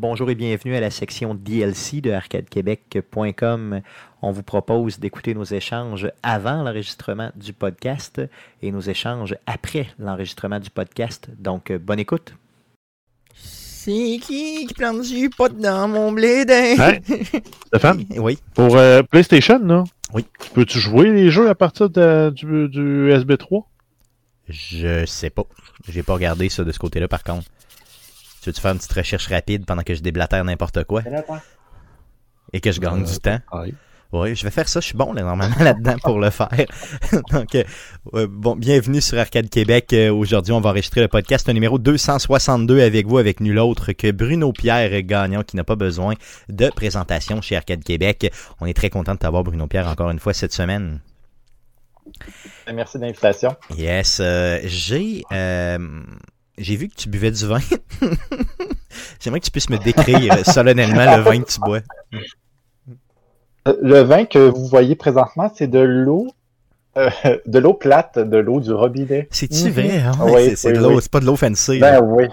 Bonjour et bienvenue à la section DLC de arcadequebec.com. On vous propose d'écouter nos échanges avant l'enregistrement du podcast et nos échanges après l'enregistrement du podcast. Donc, euh, bonne écoute. C'est qui qui plante du pot dans mon blé d'un? Hey, Stéphane, Oui. pour euh, PlayStation, là, Oui. peux-tu jouer les jeux à partir de- du, du SB3? Je sais pas. J'ai pas regardé ça de ce côté-là, par contre. Tu veux-tu faire une petite recherche rapide pendant que je déblatère n'importe quoi et que je gagne du temps? Oui. Oui, je vais faire ça. Je suis bon là, normalement là-dedans pour le faire. Donc, euh, euh, bon, bienvenue sur Arcade Québec. Euh, Aujourd'hui, on va enregistrer le podcast numéro 262 avec vous, avec nul autre que Bruno Pierre Gagnon, qui n'a pas besoin de présentation chez Arcade Québec. On est très content de t'avoir, Bruno Pierre, encore une fois cette semaine. Merci de l'invitation. Yes, euh, j'ai euh, j'ai vu que tu buvais du vin. J'aimerais que tu puisses me décrire solennellement le vin que tu bois. Euh, Le vin que vous voyez présentement, c'est de l'eau, euh, de l'eau plate, de l'eau du robinet. C'est-tu Mhm. vrai? hein? Oui, c'est oui, l'eau, oui. c'est pas de l'eau fancy. là. Ben oui.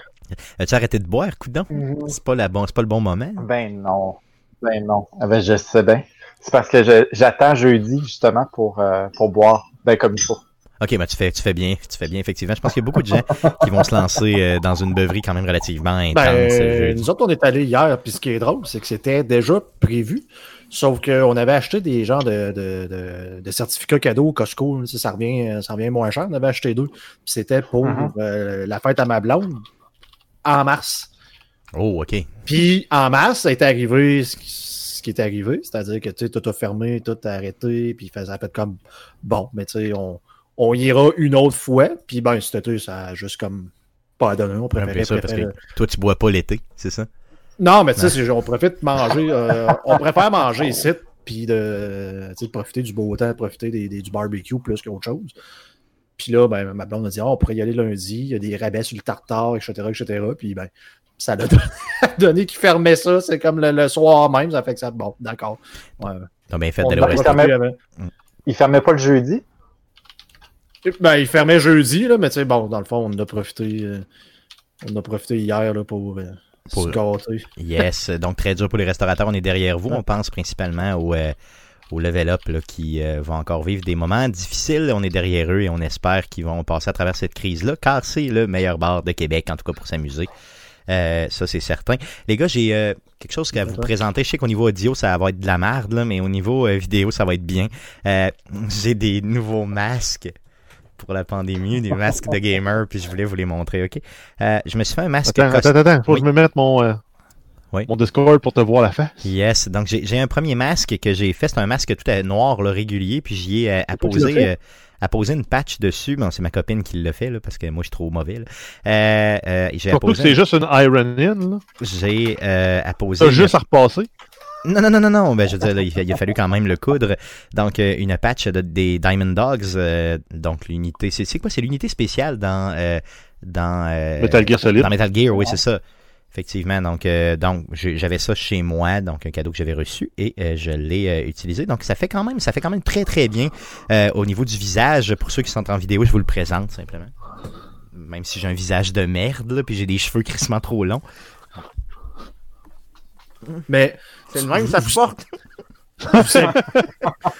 As-tu arrêté de boire, coudon? Mhm. C'est pas la bon, c'est pas le bon moment. Ben non. Ben non. Ah Ben je sais bien. C'est parce que je- j'attends jeudi justement pour, euh, pour boire. Ben comme il faut. Ok, mais tu fais, tu fais bien, tu fais bien effectivement. Je pense qu'il y a beaucoup de gens qui vont se lancer euh, dans une beuverie quand même relativement intense. Ben, euh, nous autres, on est allés hier, puis ce qui est drôle, c'est que c'était déjà prévu. Sauf qu'on avait acheté des genres de, de, de, de certificats cadeaux au Costco. ça, ça revient, ça revient moins cher. On avait acheté deux. Puis c'était pour Mhm. euh, la fête à ma blonde en mars. Oh, ok. Puis en mars, ça est arrivé ce qui, ce qui est arrivé. C'est-à-dire que tu sais, tout a fermé, tout a arrêté. Puis ça a fait comme bon, mais tu sais, on, on ira une autre fois. Puis ben, cet été, ça a juste comme pas donné. On Ouais, préférait, parce préférait- que toi, tu bois pas l'été, c'est ça? non, mais tu sais, c'est- on profite de manger. euh, on préfère manger ici, puis de, de profiter du beau temps, de profiter des, des- du barbecue plus qu'autre chose. Puis là, ben, ma blonde a dit, Ah, on pourrait y aller lundi, il y a des rabais sur le tartare, etc., etc. Puis ben, ça a donné, donné qu'il fermait ça, c'est comme le, le soir même, ça fait que ça, bon, d'accord. Ouais. T'as bien fait On d'aller a au va restaurant. profité avant. Il fermait pas le jeudi? Ben, il fermait jeudi, là, mais tu sais, bon, dans le fond, on a profité, euh, on a profité hier là, pour, euh, Pour- se gâter. Yes, donc très dur pour les restaurateurs. On est derrière vous. On pense principalement au, euh, au level up là, qui vont encore vivre des moments difficiles. On est derrière eux et on espère qu'ils vont passer à travers cette crise-là, car c'est le meilleur bar de Québec, en tout cas pour s'amuser. Euh, ça, c'est certain. Les gars, j'ai euh, quelque chose à vous présenter. Je sais qu'au niveau audio, ça va être de la merde, là, mais au niveau euh, vidéo, ça va être bien. J'ai des nouveaux masques pour la pandémie, des masques de gamer, puis je voulais vous les montrer, OK? Euh, je me suis fait un masque Attends, cos- attends, attends, faut Oui. que je me mette mon, euh, Oui. mon Discord pour te voir la face. Yes, donc j'ai un premier masque que j'ai fait, c'est un masque tout à noir là, régulier, puis j'y ai euh, apposé, euh, apposé une patch dessus. Bon, c'est ma copine qui l'a fait là, parce que moi je suis trop mauvais. là. Euh, euh, j'ai apposé, c'est juste une Iron In, là. j'ai euh, apposé. T'as juste à repasser. Non, non, non, non, non. Ben, je veux dire, là, il, a fallu quand même le coudre. Donc, euh, une patch de- des Diamond Dogs. euh, donc, l'unité. C'est quoi? C'est l'unité spéciale dans. euh, dans euh, Metal Gear Solid. Dans Metal Gear, oui, c'est ça. Effectivement. Donc, euh, donc j'avais ça chez moi, donc un cadeau que j'avais reçu et euh, je l'ai euh, utilisé. Donc, ça fait quand même, ça fait quand même très, très bien au niveau du visage. Pour ceux qui sont en vidéo, je vous le présente simplement. Même si j'ai un visage de merde, là, puis j'ai des cheveux crissement trop longs. Mais C'est le même, ça porte. Vous saviez,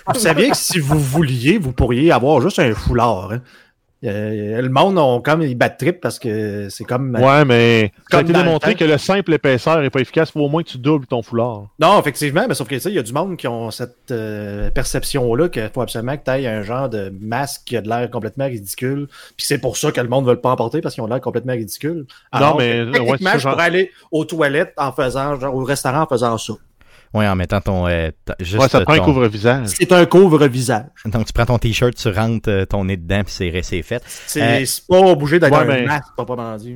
vous saviez que si vous vouliez, vous pourriez avoir juste un foulard. hein. Euh, le monde, on, comme ils battent trip parce que c'est comme. Ouais, mais ça a Comme été le démontré que le simple épaisseur est pas efficace. Faut au moins que tu doubles ton foulard. Non, effectivement, mais sauf que il y a du monde qui ont cette euh, perception-là qu'il faut absolument que tu aies un genre de masque qui a de l'air complètement ridicule. Puis c'est pour ça que le monde ne veut pas en porter parce qu'ils ont l'air complètement ridicule. Alors mais, que, ouais, techniquement, ça, je genre- pourrais aller aux toilettes en faisant, genre au restaurant en faisant ça. Oui, en mettant ton. euh, ta- juste Ouais, ça te prend un ton- couvre-visage. C'est un couvre-visage. Donc, tu prends ton t-shirt, tu rentres euh, ton nez dedans, puis c'est c'est fait. C'est Euh, c'est pas obligé d'être ouais, un mais- masque, proprement dit.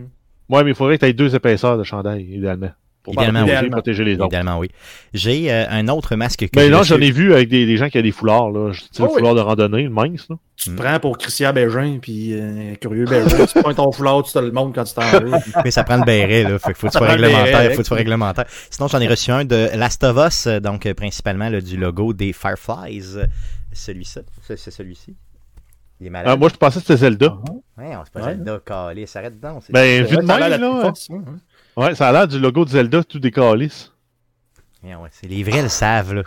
Ouais, mais il faudrait que tu aies deux épaisseurs de chandail, idéalement. Pour Idéalement, protéger, oui. protéger les autres. Idéalement, oui. J'ai euh, un autre masque que Mais non, reçu. j'en ai vu avec des, des gens qui ont des foulards, là. Tu sais, Oh le oui. foulard de randonnée, le mince, là. Tu Mm. te prends pour Christian Bégin, puis euh, Curieux Bégin, tu prends ton foulard, tu te le montres quand tu t'en. Mais ça prend le béret, là. Fait que faut que tu Ça sois réglementaire. Faut que tu sois réglementaire. Sinon, j'en ai reçu un de Last of Us, donc euh, principalement là, du logo des Fireflies. Celui-ci. C'est celui-ci. Il est Ah, malade. moi, je pensais que c'était Zelda. Ouais, on se pas Ouais. Zelda calé. S'arrête donc. c'est- Ben, vu de même, là. Ouais, ça a l'air du logo de Zelda tout décalisse. Ouais, c'est- les vrais le savent, là.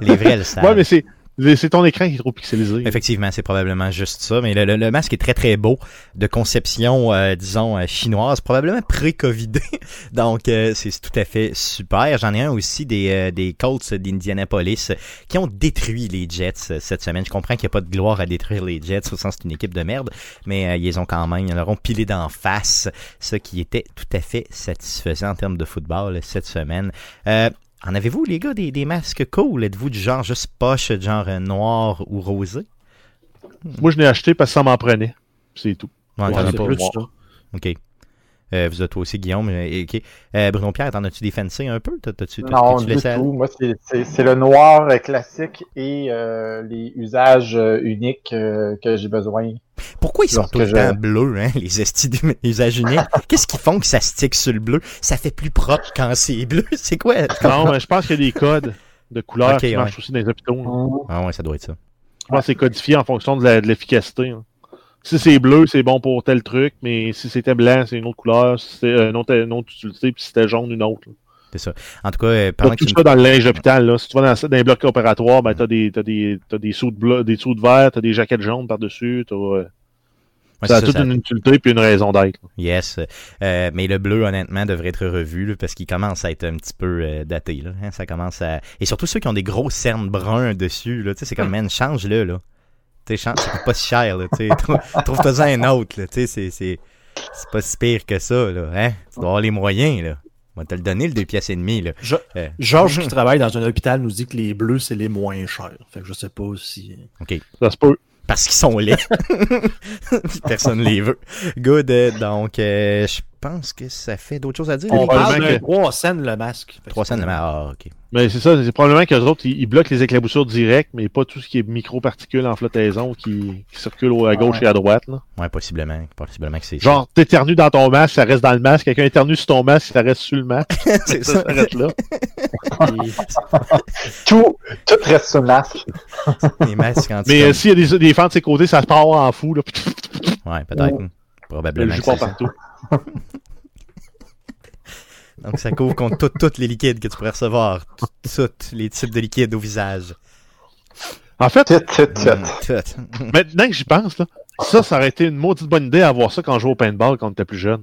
Les vrais le savent. Ouais, mais c'est c'est ton écran qui est trop pixelisé. Effectivement, c'est probablement juste ça. Mais le, masque est très très beau, de conception, euh, disons, euh, chinoise, probablement pré-covidé. Donc, euh, c'est tout à fait super. J'en ai un aussi des, Colts d'Indianapolis qui ont détruit les Jets cette semaine. Je comprends qu'il n'y a pas de gloire à détruire les Jets, au sens c'est une équipe de merde, mais ils ont quand même, ils leur ont pilé d'en face, ce qui était tout à fait satisfaisant en termes de football cette semaine. En avez-vous, les gars, des, des masques cool? Êtes-vous du genre juste poche, genre euh, noir ou rosé? Moi, je l'ai acheté parce que ça m'en prenait. C'est tout. Ouais, Ouais, pas. plus. OK. Euh, vous êtes aussi, Guillaume. euh, OK. Euh, Bruno Pierre, t'en as-tu des fancy un peu? T'as- T'as-tu, t'as- Non, t'as-tu du tout. Moi, c'est- le noir euh, classique et euh, les usages uniques euh, que j'ai besoin. Pourquoi ils sont tout le je- temps bleus, hein, les estis d'usage unique? Qu'est-ce qu'ils font que ça stick sur le bleu? Ça fait plus propre quand c'est bleu. C'est quoi? Non, mais je pense qu'il y a des codes de couleurs qui ouais. marchent aussi dans les hôpitaux. là. Ah ouais, ça doit être ça. Je pense que c'est codifié en fonction de la- de l'efficacité. hein. Si c'est bleu, c'est bon pour tel truc, mais si c'était blanc, c'est une autre couleur, si c'était euh, une, autre, une autre utilité, puis si c'était jaune, une autre. là. C'est ça. En tout cas, euh, pendant que tu ça dans le linge d'hôpital. là. Si tu vas dans, dans les blocs opératoires, ben, t'as des, t'as des, t'as des sous de bleu, des sous de vert, t'as des jaquettes jaunes par-dessus, t'as, euh, Ouais, ça a toute ça, une utilité puis une raison d'être. Yes. Euh, mais le bleu, honnêtement, devrait être revu là, parce qu'il commence à être un petit peu euh, daté. Là, hein. Ça commence à. Et surtout ceux qui ont des gros cernes bruns dessus. Là, tu sais, c'est comme, man, change-le. Là. Tu sais, change, ça coûte pas si cher. Là, tu sais. Trou- Trouve-toi un autre. Là, tu sais, c'est, c'est, c'est pas si pire que ça. Là, hein? Tu dois avoir les moyens. Là. On va te le donner, le deux pièces et demie. Là. Je- Euh, Georges qui travaille dans un hôpital nous dit que les bleus, c'est les moins chers. Fait que je sais pas si. OK. Ça se peut. Parce qu'ils sont laids. Personne les veut. Good. euh, donc, euh, je pense que ça fait d'autres choses à dire. On parle de que- 3 cents le masque. Fait que 300 de c'est- Ah, OK. Mais c'est ça, c'est probablement qu'eux autres, ils, ils bloquent les éclaboussures directes, mais pas tout ce qui est micro-particules en flottaison qui, qui circulent à gauche ouais. et à droite. Là. Ouais, possiblement. Possiblement que c'est ça. Genre, t'éternues dans ton masque, ça reste dans le masque. Quelqu'un éternue sur ton masque, ça reste sur le masque. c'est Ça, ça. ça reste là. Tout, tout reste sur le masque. Les masques anti Mais euh, s'il y a des, des fentes de ses côtés, ça se part en fou. Là. Ouais, peut-être. Le Probablement. partout. Donc, ça couvre contre tout- tous les liquides que tu pourrais recevoir. Tous les types de liquides au visage. En fait, Tout, tout, tout. Mm, tout. maintenant que j'y pense, là, ça, ça aurait été une maudite bonne idée à voir ça quand on jouait au paintball quand on était plus jeune.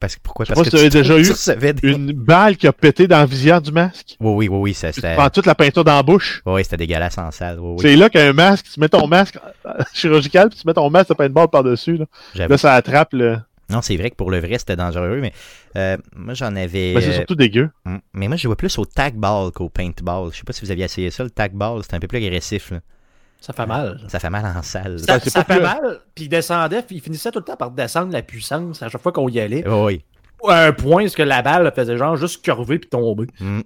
Parce que, pourquoi? Je Parce que si tu, avais déjà eu des- Une balle qui a pété dans le visière du masque? Oui, oui, oui, oui, ça, Tu prends toute la peinture dans la bouche? Oui, c'était dégueulasse en salle. Oui, oui. C'est là qu'un masque, tu mets ton masque chirurgical, puis tu mets ton masque de paintball par-dessus. Là, là ça attrape le. Non, c'est vrai que pour le vrai, c'était dangereux, mais euh, moi, j'en avais... Ben, c'est surtout dégueu. hum, mais moi, je jouais plus au tag ball qu'au paintball. Je sais pas si vous aviez essayé ça, le tag ball. C'était un peu plus agressif. là. Ça fait mal. Ça fait mal en salle. Ça, Ben, ça fait mal, puis il descendait, puis il finissait tout le temps par descendre la puissance à chaque fois qu'on y allait. Oui. À un point, parce que la balle faisait genre juste curver puis tomber. Mm.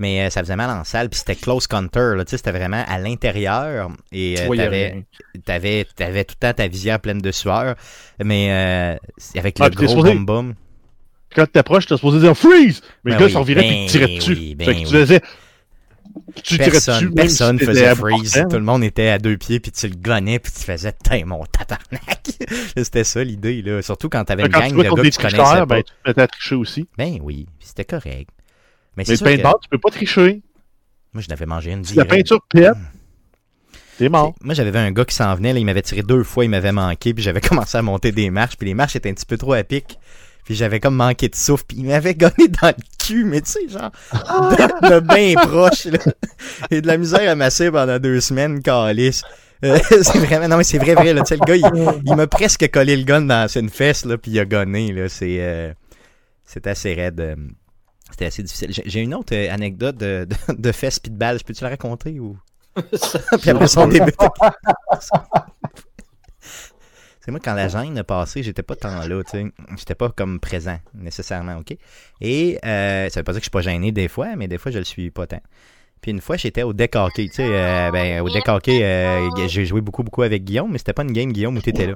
Mais euh, ça faisait mal en salle, puis c'était close counter, là, tu sais, c'était vraiment à l'intérieur, et Tu euh, t'avais, t'avais, t'avais tout le temps ta visière pleine de sueur, mais euh, avec Ah, le t'es gros supposé- boom boom. Quand tu t'approches, tu es supposé dire freeze! Mais Ben le gars oui, se revirait ben puis il te tirait oui, dessus. ben fait que tu oui. faisais. Tu Personne, personne faisait freeze, tout le monde était à deux pieds, puis tu le gonnais, puis tu faisais « Tain, mon tabarnak! » C'était ça l'idée, là, surtout quand t'avais une Quand gang tu de gars que tu connaissais tricheurs, pas. ben, tu à tricher aussi. Ben oui, puis c'était correct. Mais Mais le sûr que paintball, tu peux pas tricher. moi, je n'avais mangé une Si la peinture pète, t'es mort. Moi, j'avais vu un gars qui s'en venait, là, il m'avait tiré deux fois, il m'avait manqué, puis j'avais commencé à monter des marches, puis les marches étaient un petit peu trop à pic. Puis j'avais comme manqué de souffle, puis il m'avait gonné dans le cul, mais tu sais, genre, de, de bien proche, là. Et de la misère à masser pendant deux semaines, calice. Euh, c'est vraiment, non mais c'est vrai, vrai, là, tu sais, le gars, il, il m'a presque collé le gun dans une fesse, là, puis il a gonné, là, c'est, euh, c'est assez raide. euh, C'était assez difficile. J'ai une autre euh, anecdote de, de, de fesse pis de balle. Je peux-tu la raconter ou? puis après son début. C'est moi, quand la gêne a passé, j'étais pas tant là, tu sais. J'étais pas comme présent, nécessairement, OK? Et euh, ça veut pas dire que je suis pas gêné des fois, mais des fois, je le suis pas tant. Puis une fois, j'étais au deck hockey, tu sais. euh, ben, au deck hockey, euh, j'ai joué beaucoup, beaucoup avec Guillaume, mais c'était pas une game, Guillaume, où t'étais là.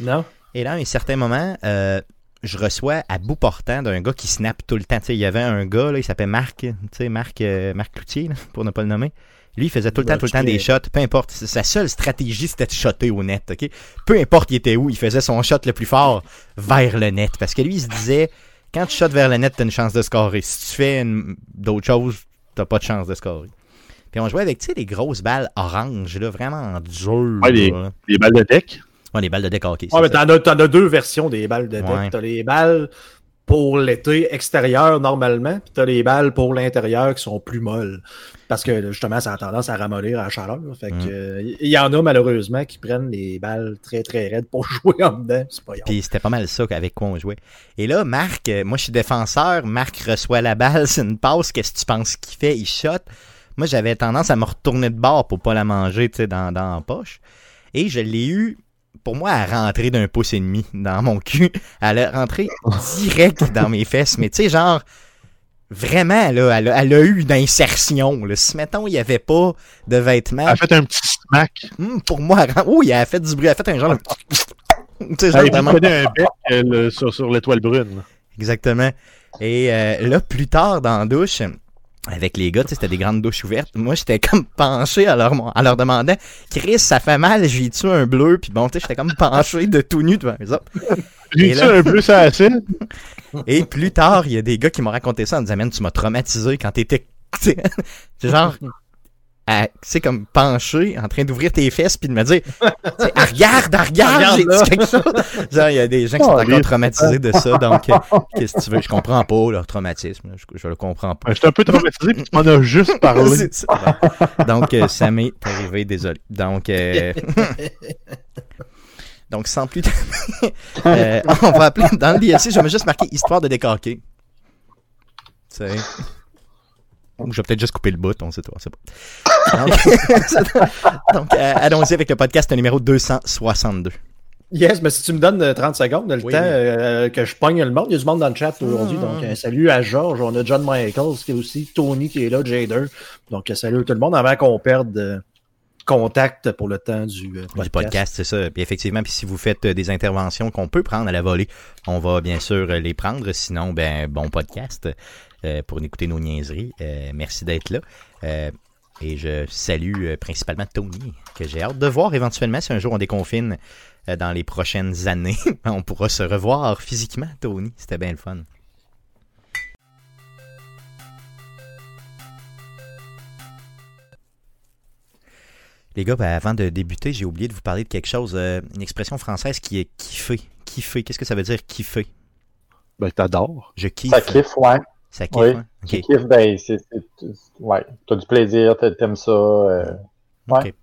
Non? Et là, à un certain moment, euh, je reçois à bout portant d'un gars qui snap tout le temps. Tu sais, il y avait un gars, là, il s'appelait Marc, tu sais, Marc, Marc Cloutier, là, pour ne pas le nommer. Lui, il faisait tout le temps, tout le temps des es- shots. Peu importe. Sa seule stratégie, c'était de shotter au net. ok? Peu importe il était où, il faisait son shot le plus fort vers le net. Parce que lui, il se disait, quand tu shots vers le net, t'as une chance de scorer. Si tu fais une- d'autres choses, t'as pas de chance de scorer. Puis on jouait avec, tu sais, des grosses balles oranges, là, vraiment dures. Ouais, les- là. Les balles de deck. Ouais, les balles de deck hockey. Ouais, mais t'en as, t'en as deux versions des balles de deck. Ouais. T'as les balles pour l'été extérieur normalement, puis t'as les balles pour l'intérieur qui sont plus molles. Parce que justement, ça a tendance à ramollir à la chaleur. Fait que Mm. euh, il y en a malheureusement qui prennent les balles très très raides pour jouer en dedans. C'est pas. Puis c'était pas mal ça avec quoi on jouait. Et là, Marc, euh, moi je suis défenseur, Marc reçoit la balle, c'est une passe, qu'est-ce que tu penses qu'il fait? Il shot. Moi j'avais tendance à me retourner de bord pour pas la manger, tu sais, dans, dans la poche. Et je l'ai eu, pour moi, à rentrer d'un pouce et demi dans mon cul. Elle a rentré direct dans mes fesses, mais tu sais, genre, vraiment, là, elle a, elle a eu une insertion. Là. Si, mettons, il y avait pas de vêtements, Elle a fait un petit smack. hum, pour moi, elle oui, elle a fait du bruit, elle a fait un genre de... Tu sais, genre Elle a vraiment- un bec euh, le- sur, sur l'étoile brune. Exactement. Et euh, là, plus tard dans la douche, avec les gars, tu sais, c'était des grandes douches ouvertes. Moi, j'étais comme penché à leur, en leur demandant Chris, ça fait mal, j'ai tu un bleu, puis bon, tu sais, j'étais comme penché de tout nu devant eux autres. J'ai là- un peu ça acide. Et plus tard, il y a des gars qui m'ont raconté ça en me disant Man, tu m'as traumatisé quand t'étais. tu sais, c'est genre. À- comme penché, en train d'ouvrir tes fesses, puis de me dire Ah, Regarde, ah, regarde, Regarde, j'ai dit quelque chose. Genre, il y a des gens qui sont Oh, encore traumatisés de ça, donc euh, qu'est-ce que tu veux? Je comprends pas leur traumatisme, là. je, je le comprends pas. Ben, J'étais un peu traumatisé, puis tu m'en as juste parlé. Donc, euh, ça m'est arrivé, désolé. Donc, euh, donc sans plus euh, on va appeler dans le DLC, je vais juste marquer histoire de décaquer. Tu sais. Ou je vais peut-être juste couper le bout, on sait pas. on sait pas. Donc, donc, euh, allons-y avec le podcast numéro 262. Yes, mais si tu me donnes euh, 30 secondes, le Oui, temps euh, que je pogne le monde, il y a du monde dans le chat aujourd'hui. Ah. Donc, euh, salut à Georges, on a John Michaels qui est aussi, Tony qui est là, Jader. Donc, euh, salut à tout le monde avant qu'on perde euh, contact pour le temps du euh, podcast. Du podcast, c'est ça. Puis effectivement, puis si vous faites euh, des interventions qu'on peut prendre à la volée, on va bien sûr euh, les prendre. Sinon, ben bon podcast euh, pour écouter nos niaiseries. Euh, merci d'être là. Euh, et je salue euh, principalement Tony, que j'ai hâte de voir éventuellement si un jour on déconfine euh, dans les prochaines années. on pourra se revoir physiquement, Tony. C'était bien le fun. Les gars, ben, avant de débuter, j'ai oublié de vous parler de quelque chose. euh, une expression française qui est kiffer. Kiffer. Qu'est-ce que ça veut dire kiffer? Ben, t'adores. Je kiffe. Ça kiffe, ouais. Ça kiffe, Oui. hein? Kiffes, ben, c'est, c'est- ouais. T'as du plaisir, t'a- t'aimes ça. euh, ouais.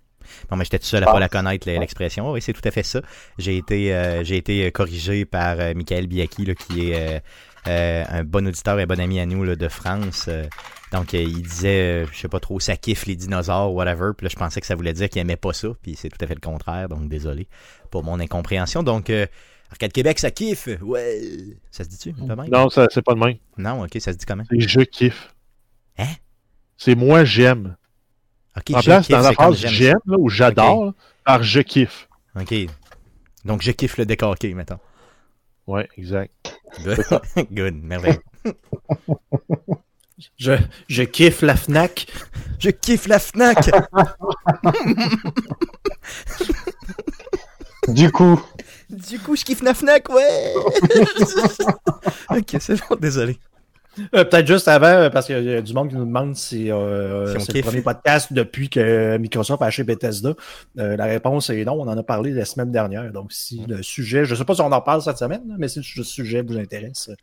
Bon, mais j'étais tout seul à pas la connaître, l'expression. Oh, oui, c'est tout à fait ça. J'ai été, euh, j'ai été euh, corrigé par euh, Michael Biaki, là, qui est euh, euh, un bon auditeur et un bon ami à nous là, de France. euh, donc, euh, il disait, euh, je sais pas trop, ça kiffe les dinosaures, whatever. Puis là, je pensais que ça voulait dire qu'il aimait pas ça. Puis c'est tout à fait le contraire. Donc, désolé pour mon incompréhension. Donc, euh, Arcade Québec, ça kiffe. Ouais. Ça se dit-tu? de même? Non, ça, c'est pas de même. Non, ok, ça se dit comment? C'est je kiffe. Hein? C'est moi j'aime. Ok, En je place, kiffe, dans la phrase j'aime ou j'adore, par je kiffe. Ok. Donc, je kiffe le décorqué, mettons. Ouais, exact. Good, Good. merveilleux. Je, je kiffe la FNAC. Je kiffe la FNAC! Du coup, Du coup, je kiffe la FNAC, ouais! ok, c'est bon, désolé. Euh, Peut-être juste avant, euh, parce qu'il y a du monde qui nous demande si, euh, Si c'est le premier podcast depuis que Microsoft a acheté Bethesda. Euh, la réponse est non, on en a parlé la semaine dernière. Donc, si le sujet, je ne sais pas si on en parle cette semaine, mais si le sujet vous intéresse, euh,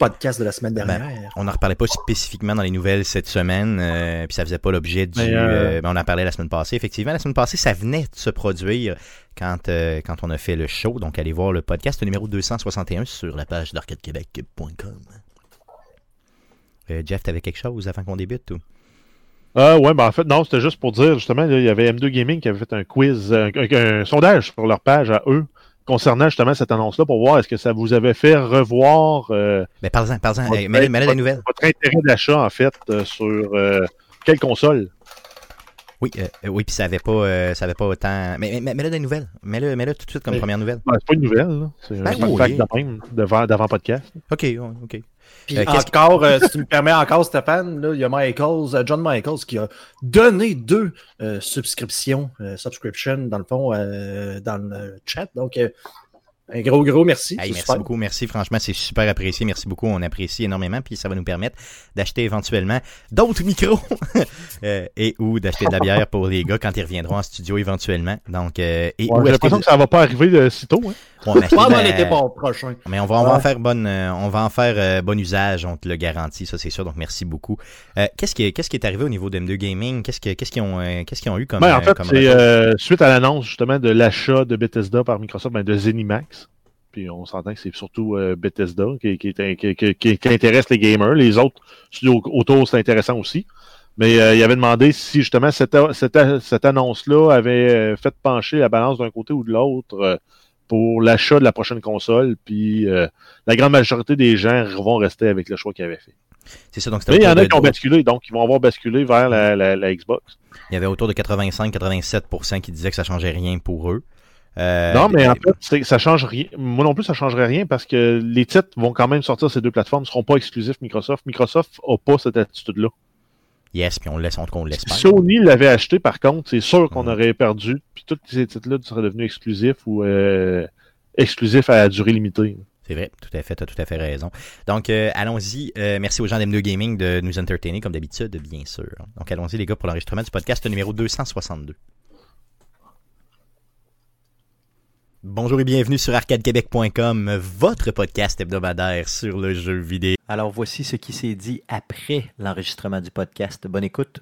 podcast de la semaine dernière. On n'en reparlait pas spécifiquement dans les nouvelles cette semaine, euh, puis ça faisait pas l'objet du. Mais, euh, euh, ben, on en parlait la semaine passée. Effectivement, la semaine passée, ça venait de se produire quand, euh, quand on a fait le show. Donc, allez voir le podcast numéro 261 sur la page d'arcadequebec.com. Euh, Jeff, t'avais quelque chose avant qu'on débute ou? Ah ouais, ben en fait, non, c'était juste pour dire, justement, là, il y avait M2 Gaming qui avait fait un quiz, un, un- un sondage sur leur page à eux, concernant justement cette annonce-là, pour voir est-ce que ça vous avait fait revoir euh, parle-en, parle-en. Ouais, Hey, mets-le ouais, mets-le la nouvelle. votre intérêt d'achat, en fait, euh, sur euh, quelle console? Oui, euh, oui, puis ça avait pas, ça avait pas autant. Mais, mais, mais mets-le des nouvelles. Mets-le, mets-le tout de suite comme Mais- première nouvelle. Ben, c'est pas une nouvelle, là. C'est Ben un oui. fact de même, devant, d'avant podcast. Ok, ok. Puis Euh, encore, euh, si tu me permets encore, Stéphane, là, il y a Michaels, euh, John Michaels qui a donné deux euh, subscriptions, euh, subscription dans le fond, euh, dans le chat. Donc, euh, un gros, gros merci. Hey, merci super. beaucoup, merci. Franchement, c'est super apprécié. Merci beaucoup. On apprécie énormément. Puis ça va nous permettre d'acheter éventuellement d'autres micros euh, et ou d'acheter de la bière pour les gars quand ils reviendront en studio éventuellement. Donc, euh, et Ouais, ou J'ai l'impression de- que ça va pas arriver de sitôt. Hein. Ouais, mais acheter Pas de avant la- l'été pro- prochain. Mais on va, on va en faire bonne, euh, on va en faire euh, bon usage, on te le garantit, ça c'est sûr. Donc merci beaucoup. Euh, qu'est-ce qui, est- qu'est-ce qui est arrivé au niveau de M2 Gaming? Qu'est-ce que- qu'est-ce qu'ils ont, euh, qu'est-ce qu'ils ont eu comme, Ben, en fait, comme c'est euh, suite à l'annonce justement de l'achat de Bethesda par Microsoft, ben, de Zenimax. Puis on s'entend que c'est surtout euh, Bethesda qui, qui, est- qui- qui- qui- qui intéresse les gamers. Les autres studios autour, c'est intéressant aussi. Mais euh, il avait demandé si justement cette, cette, cette annonce-là avait fait pencher la balance d'un côté ou de l'autre euh, pour l'achat de la prochaine console. Puis euh, la grande majorité des gens vont rester avec le choix qu'ils avaient fait. C'est ça. Donc c'était Mais il y en a de- qui ont basculé, donc ils vont avoir basculé vers la, la, la Xbox. il y avait autour de 85-87% qui disaient que ça changeait rien pour eux. Euh, Non, mais en fait, ça change rien. Moi non plus, ça changerait rien parce que les titres vont quand même sortir ces deux plateformes, ne seront pas exclusifs Microsoft. Microsoft n'a pas cette attitude-là. Yes, puis on le laisse, on, on le laisse Si pas. Sony l'avait acheté, par contre, c'est sûr qu'on aurait perdu. Puis tous ces titres-là seraient devenus exclusifs ou euh, exclusifs à durée limitée. C'est vrai, tout à fait, tu as tout à fait raison. Donc, euh, allons-y. Euh, merci aux gens d'M2 Gaming de nous entertainer, comme d'habitude, bien sûr. Donc, allons-y, les gars, pour l'enregistrement du podcast numéro 262. Bonjour et bienvenue sur arcadequebec.com, votre podcast hebdomadaire sur le jeu vidéo. Alors voici ce qui s'est dit après l'enregistrement du podcast. Bonne écoute.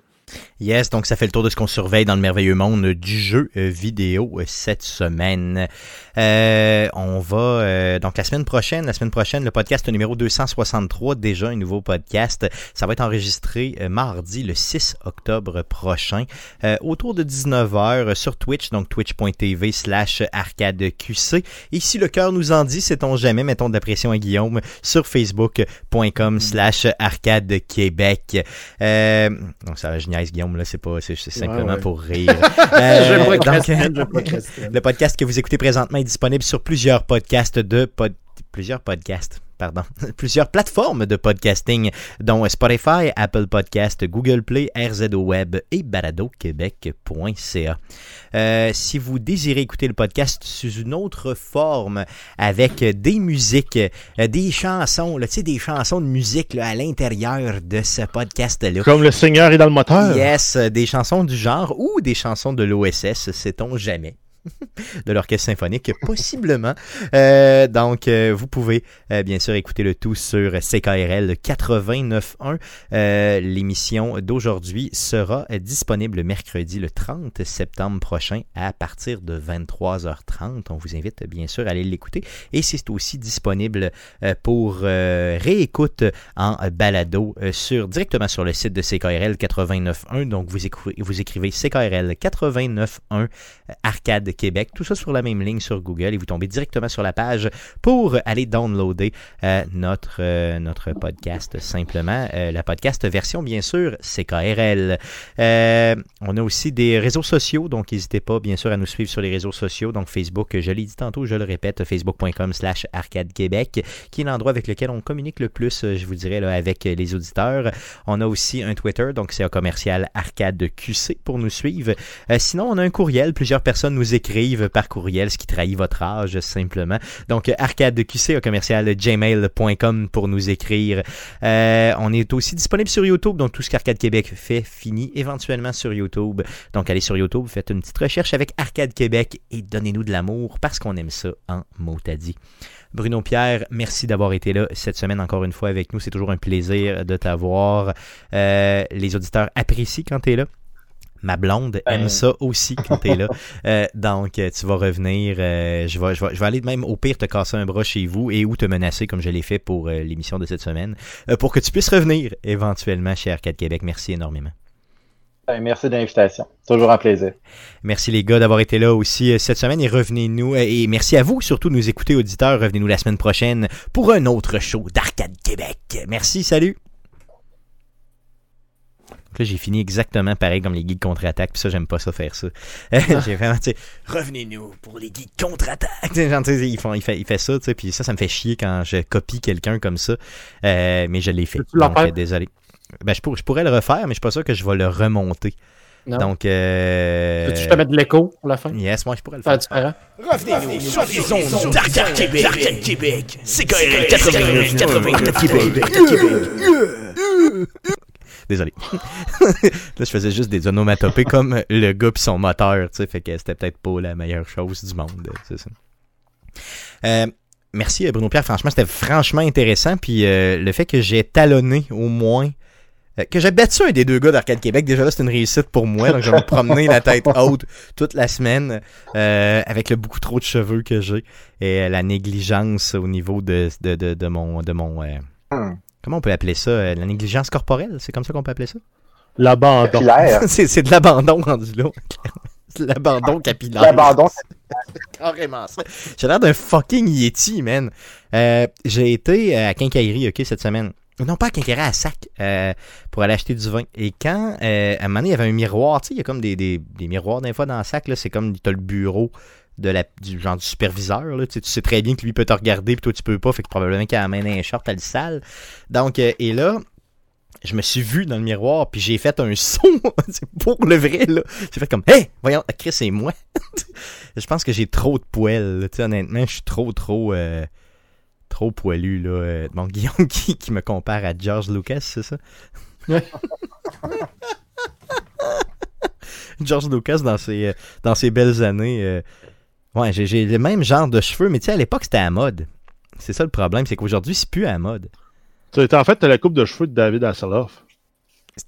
Yes, donc ça fait le tour de ce qu'on surveille dans le merveilleux monde du jeu euh, vidéo euh, cette semaine. Euh, on va euh, donc la semaine prochaine, la semaine prochaine, le podcast numéro 263, déjà un nouveau podcast. Ça va être enregistré euh, mardi le 6 octobre prochain, euh, autour de 19h sur Twitch, donc twitch.tv slash arcadeqc. Et si le cœur nous en dit, sait-on jamais, mettons de la pression à Guillaume, sur facebook.com slash arcadequebec. Donc ça, je niaise Guillaume, là, c'est pas, c'est simplement ouais. pour rire. Euh, je donc, je procrastine. le podcast que vous écoutez présentement est disponible sur plusieurs podcasts de pod... plusieurs podcasts. Pardon, plusieurs plateformes de podcasting, dont Spotify, Apple Podcast, Google Play, RZO Web et baladoquebec.ca. Euh, si vous désirez écouter le podcast sous une autre forme, avec des musiques, euh, des chansons, là, tu sais, des chansons de musique là, à l'intérieur de ce podcast-là, Comme le Seigneur est dans le moteur. Yes, des chansons du genre ou des chansons de l'OSS, sait-on jamais. de l'orchestre symphonique, possiblement. Euh, donc, euh, vous pouvez euh, bien sûr écouter le tout sur CKRL 89.1. Euh, L'émission d'aujourd'hui sera disponible mercredi le 30 septembre prochain à partir de 23h30. On vous invite bien sûr à aller l'écouter. Et c'est aussi disponible pour réécoute en balado directement sur le site de CKRL 89.1. Donc, vous, écrivez CKRL 89.1 euh, Québec. Tout ça sur la même ligne sur Google et vous tombez directement sur la page pour aller downloader euh, notre, euh, notre podcast simplement. Euh, la podcast version, bien sûr, CKRL. On a aussi des réseaux sociaux, donc n'hésitez pas, bien sûr, à nous suivre sur les réseaux sociaux. Donc Facebook, je l'ai dit tantôt, je le répète, facebook.com slash arcade Québec, qui est l'endroit avec lequel on communique le plus, je vous dirais, avec les auditeurs. On a aussi un Twitter, donc c'est un commercial arcade QC pour nous suivre. Sinon, on a un courriel. Plusieurs personnes nous écrivent par courriel, ce qui trahit votre âge, simplement. Donc, arcadeqc, au commercial gmail.com pour nous écrire. Euh, on est aussi disponible sur YouTube, donc tout ce qu'Arcade Québec fait finit éventuellement sur YouTube. Donc, allez sur YouTube, faites une petite recherche avec Arcade Québec et donnez-nous de l'amour parce qu'on aime ça en motadi. Bruno Pierre, merci d'avoir été là cette semaine encore une fois avec nous. C'est toujours un plaisir de t'avoir. Euh, les auditeurs apprécient quand tu es là. Ma blonde aime Ben. ça aussi quand t'es là. Euh, donc, euh, tu vas revenir. euh, je, vais, je, vais, je vais aller même au pire te casser un bras chez vous et ou te menacer comme je l'ai fait pour euh, l'émission de cette semaine euh, pour que tu puisses revenir éventuellement chez Arcade Québec. Merci énormément. Ben, merci de l'invitation. Toujours un plaisir. Merci les gars d'avoir été là aussi cette semaine et revenez-nous. Et merci à vous surtout de nous écouter, auditeurs. Revenez-nous la semaine prochaine pour un autre show d'Arcade Québec. Merci, salut! Là, j'ai fini exactement pareil comme les geeks contre-attaque, puis ça, j'aime pas ça faire ça. j'ai vraiment, tu sais, revenez-nous pour les geeks contre-attaque. Genre, tu sais, ils font, il, fait, il fait ça, tu sais, puis ça, ça me fait chier quand je copie quelqu'un comme ça. Euh, mais je l'ai fait. Donc, euh, désolé. Ben, je, pour- je pourrais le refaire, mais je suis pas sûr que je vais le remonter. Non. Donc, euh, Peux-tu te mettre de l'écho pour la fin? Yes, moi, je pourrais le Faire faire. différent? Revenez-nous sur les ondes d'Arcade Québec. D'Arcade Québec. C'est KRL 89 89 Québec. Désolé. là, je faisais juste des onomatopées comme le gars pis son moteur, tu sais, fait que c'était peut-être pas la meilleure chose du monde, ça. Euh, merci euh, Bruno Pierre, franchement, c'était franchement intéressant, puis euh, le fait que j'ai talonné au moins, euh, que j'ai battu un des deux gars d'Arcade Québec, déjà là, c'est une réussite pour moi, donc je vais me promener la tête haute toute la semaine, euh, avec le beaucoup trop de cheveux que j'ai, et euh, la négligence au niveau de, de, de, mon... De mon euh, Hmm. Comment on peut appeler ça? euh, La négligence corporelle? C'est comme ça qu'on peut appeler ça? L'abandon. Capillaire. c'est, c'est de l'abandon rendu là. C'est de l'abandon capillaire. L'abandon, Carrément ça. J'ai l'air d'un fucking Yeti, man. Euh, j'ai été à Quincaillerie, OK, cette semaine. Non, pas à Quincaillerie, à Sac, euh, pour aller acheter du vin. Et quand, euh, à un moment donné, il y avait un miroir, tu sais, il y a comme des, des, des miroirs des fois dans le sac, là, c'est comme, t'as le bureau de la, du genre du superviseur, là, tu sais, tu sais très bien que lui peut te regarder, puis toi tu peux pas, fait que probablement qu'il a la main dans un short, t'as le sale. Donc, euh, et là, je me suis vu dans le miroir, puis j'ai fait un son, c'est pour le vrai, là. J'ai fait comme, hey, voyons, Chris, c'est moi. je pense que j'ai trop de poils, là, honnêtement, je suis trop, trop, euh, trop poilu, là. Euh, Bon, Guillaume qui, qui me compare à George Lucas, c'est ça? George Lucas dans ses, euh, dans ses belles années. euh, ouais, j'ai, le même genre de cheveux, mais tu sais, à l'époque, c'était à la mode. C'est ça le problème, c'est qu'aujourd'hui, c'est plus à la mode. En fait, t'as la coupe de cheveux de David Hasselhoff.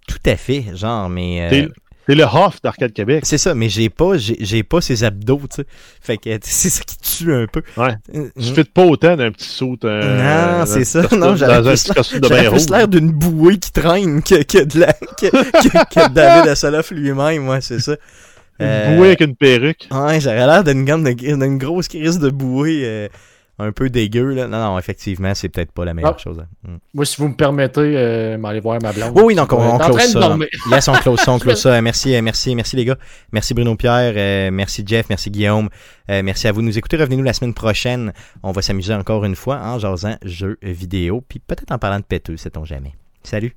Tout à fait, genre, mais... euh, T'es le Hoff d'Arcade Québec. C'est ça, mais j'ai pas, j'ai, pas ses abdos, tu sais. Fait que c'est ça qui tue un peu. Ouais. Euh, Tu fais pas autant d'un petit saut. Non, c'est ça. Non, j'avais un plus l'air d'une bouée qui traîne que, que de la, que, que- David Hasselhoff lui-même, ouais, c'est ça. Une Euh, bouée avec une perruque. Ouais, j'aurais l'air d'une gamme de, d'une grosse crise de bouée euh, un peu dégueu, là. Non, non, effectivement, c'est peut-être pas la meilleure Ah. chose. hein. Mm. Moi, si vous me permettez, euh, m'aller voir ma blonde. Oui, oui, donc on, close ça. Yes, on close ça, on close ça. Merci, euh, merci, merci les gars. Merci Bruno Pierre, euh, merci Jeff, merci Guillaume. Euh, merci à vous de nous écouter. Revenez-nous la semaine prochaine. On va s'amuser encore une fois en jasant jeux vidéo, puis peut-être en parlant de péteux, sait-on jamais. Salut.